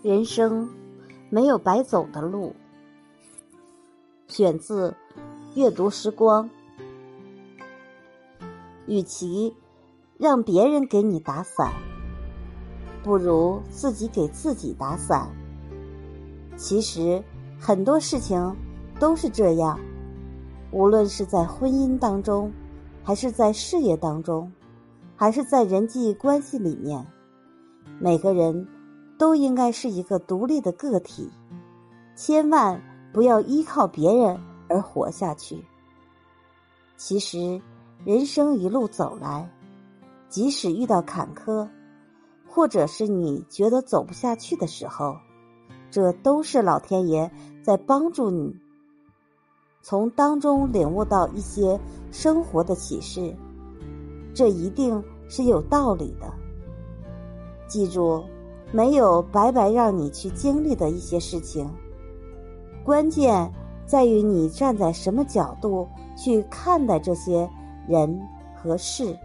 人生没有白走的路。选自《阅读时光》。与其让别人给你打伞，不如自己给自己打伞。其实很多事情都是这样，无论是在婚姻当中，还是在事业当中，还是在人际关系里面，每个人。都应该是一个独立的个体，千万不要依靠别人而活下去。其实，人生一路走来，即使遇到坎坷，或者是你觉得走不下去的时候，这都是老天爷在帮助你，从当中领悟到一些生活的启示，这一定是有道理的。记住。没有白白让你去经历的一些事情，关键在于你站在什么角度去看待这些人和事。